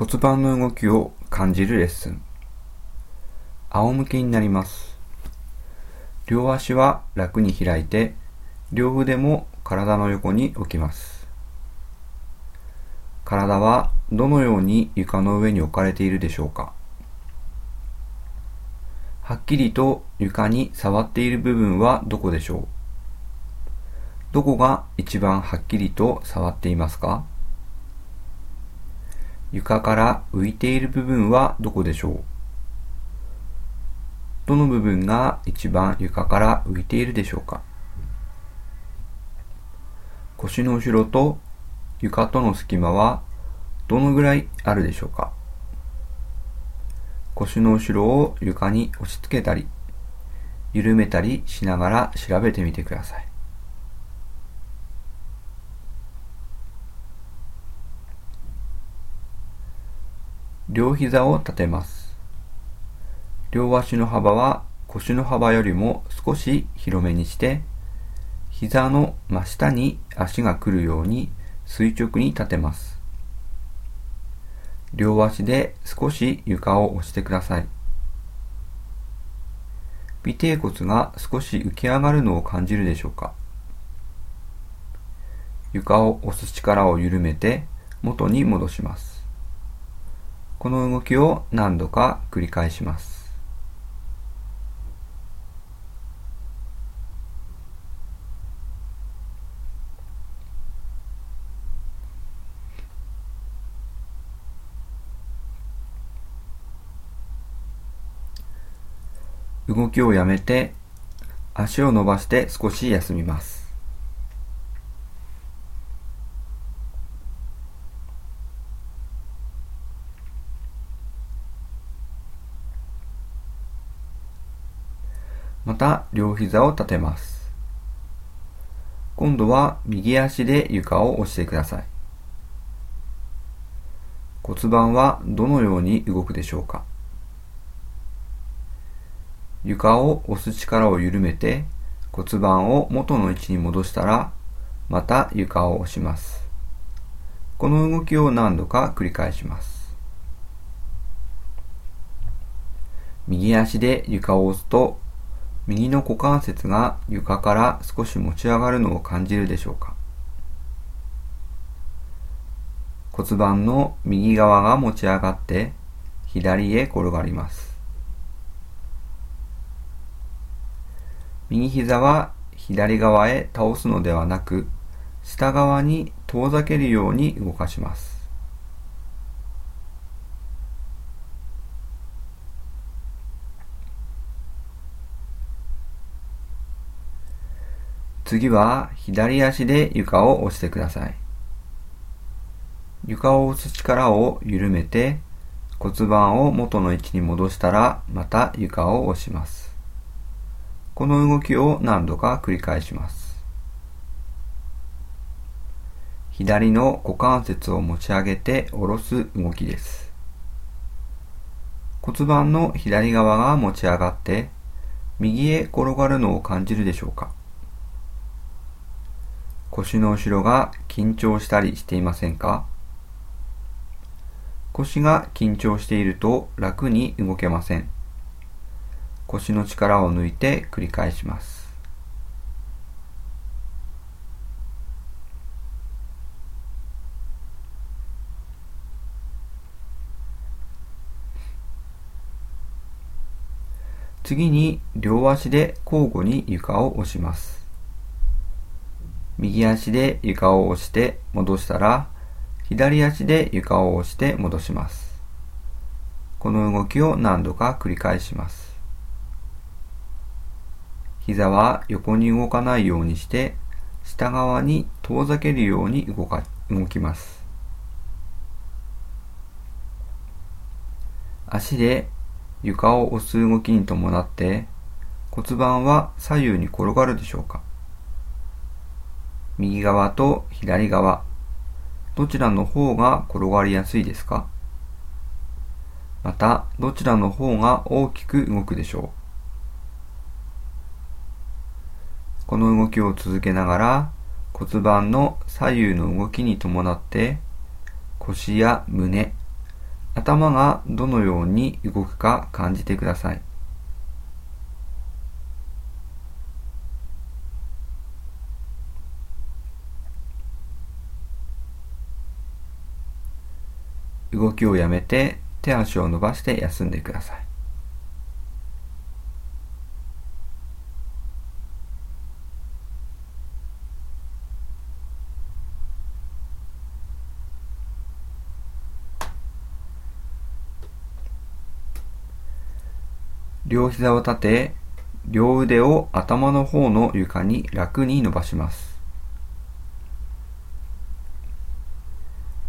骨盤の動きを感じるレッスン。仰向けになります。両足は楽に開いて、両腕も体の横に置きます。体はどのように床の上に置かれているでしょうかはっきりと床に触っている部分はどこでしょうどこが一番はっきりと触っていますか床から浮いている部分はどこでしょう？どの部分が一番床から浮いているでしょうか？腰の後ろと床との隙間はどのぐらいあるでしょうか？腰の後ろを床に押し付けたり緩めたりしながら調べてみてください。両膝を立てます。両足の幅は腰の幅よりも少し広めにして、膝の真下に足が来るように垂直に立てます。両足で少し床を押してください。尾てい骨が少し浮き上がるのを感じるでしょうか床を押す力を緩めて元に戻します。この動きを何度か繰り返します。動きをやめて足を伸ばして少し休みます。また両膝を立てます。今度は右足で床を押してください。骨盤はどのように動くでしょうか床を押す力を緩めて骨盤を元の位置に戻したらまた床を押します。この動きを何度か繰り返します。右足で床を押すと右の股関節が床から少し持ち上がるのを感じるでしょうか？骨盤の右側が持ち上がって左へ転がります。右膝は左側へ倒すのではなく下側に遠ざけるように動かします。次は左足で床を押してください。床を押す力を緩めて骨盤を元の位置に戻したらまた床を押します。この動きを何度か繰り返します。左の股関節を持ち上げて下ろす動きです。骨盤の左側が持ち上がって右へ転がるのを感じるでしょうか腰の後ろが緊張したりしていませんか？腰が緊張していると楽に動けません。腰の力を抜いて繰り返します。次に両足で交互に床を押します。右足で床を押して戻したら、左足で床を押して戻します。この動きを何度か繰り返します。膝は横に動かないようにして、下側に遠ざけるように動か動きます。足で床を押す動きに伴って骨盤は左右に転がるでしょうか右側と左側、どちらの方が転がりやすいですか？また、どちらの方が大きく動くでしょう？この動きを続けながら骨盤の左右の動きに伴って腰や胸、頭がどのように動くか感じてください。動きをやめて手足を伸ばして休んでください。両膝を立て、両腕を頭の方の床に楽に伸ばします。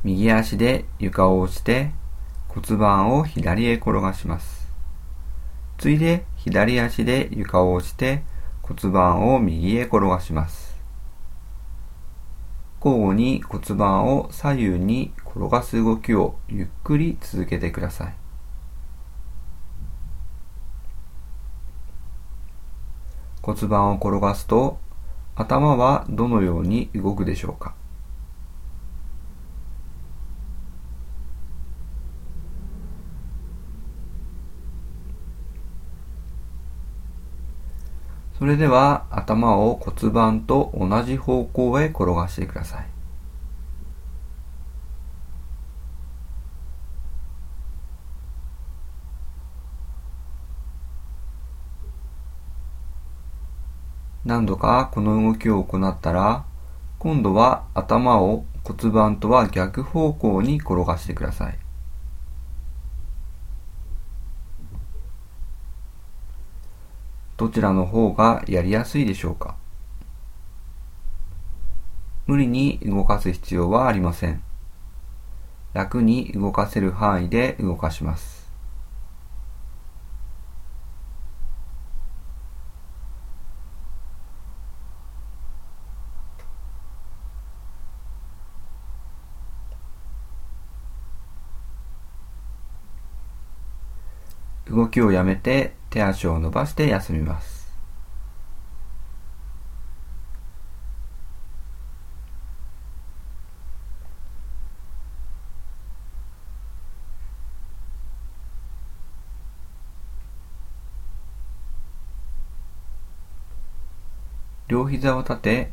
右足で床を押して骨盤を左へ転がします。ついで左足で床を押して骨盤を右へ転がします。交互に骨盤を左右に転がす動きをゆっくり続けてください。骨盤を転がすと頭はどのように動くでしょうかそれでは頭を骨盤と同じ方向へ転がしてください。何度かこの動きを行ったら、今度は頭を骨盤とは逆方向に転がしてください。どちらの方がやりやすいでしょうか？無理に動かす必要はありません。楽に動かせる範囲で動かします。動きをやめて手足を伸ばして休みます。両膝を立て、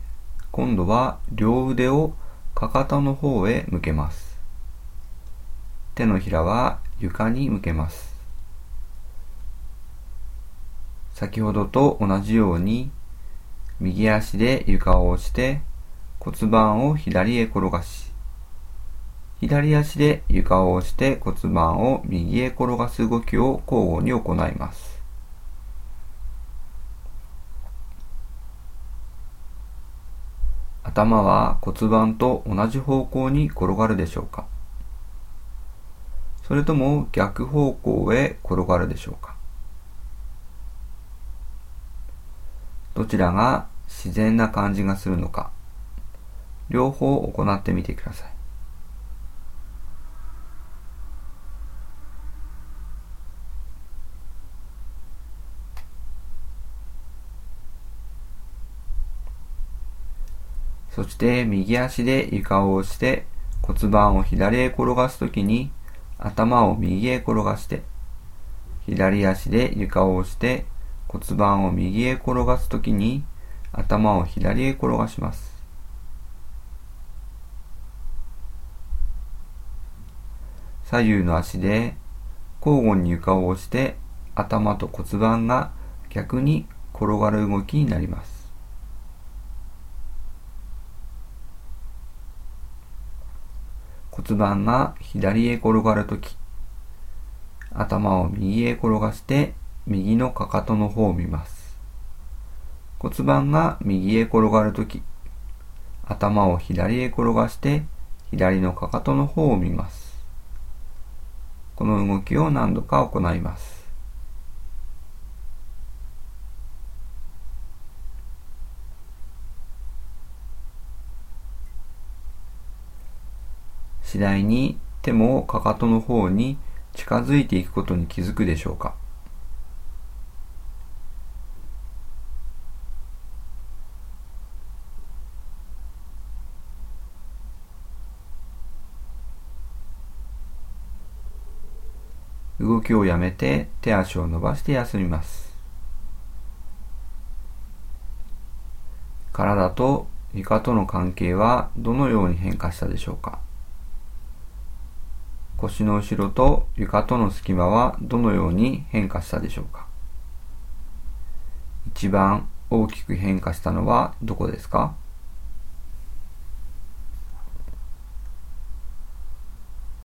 今度は両腕をかかとの方へ向けます。手のひらは床に向けます。先ほどと同じように右足で床を押して骨盤を左へ転がし左足で床を押して骨盤を右へ転がす動きを交互に行います。頭は骨盤と同じ方向に転がるでしょうか？それとも逆方向へ転がるでしょうか？どちらが自然な感じがするのか、両方行ってみてください。そして右足で床を押して骨盤を左へ転がすときに頭を右へ転がして左足で床を押して骨盤を右へ転がすときに頭を左へ転がします。左右の足で交互に床を押して頭と骨盤が逆に転がる動きになります。骨盤が左へ転がるとき、頭を右へ転がして右のかかとの方を見ます。骨盤が右へ転がるとき、頭を左へ転がして左のかかとの方を見ます。この動きを何度か行います。次第に手もかかとの方に近づいていくことに気づくでしょうか動きをやめて手足を伸ばして休みます。体と床との関係はどのように変化したでしょうか？腰の後ろと床との隙間はどのように変化したでしょうか？一番大きく変化したのはどこですか？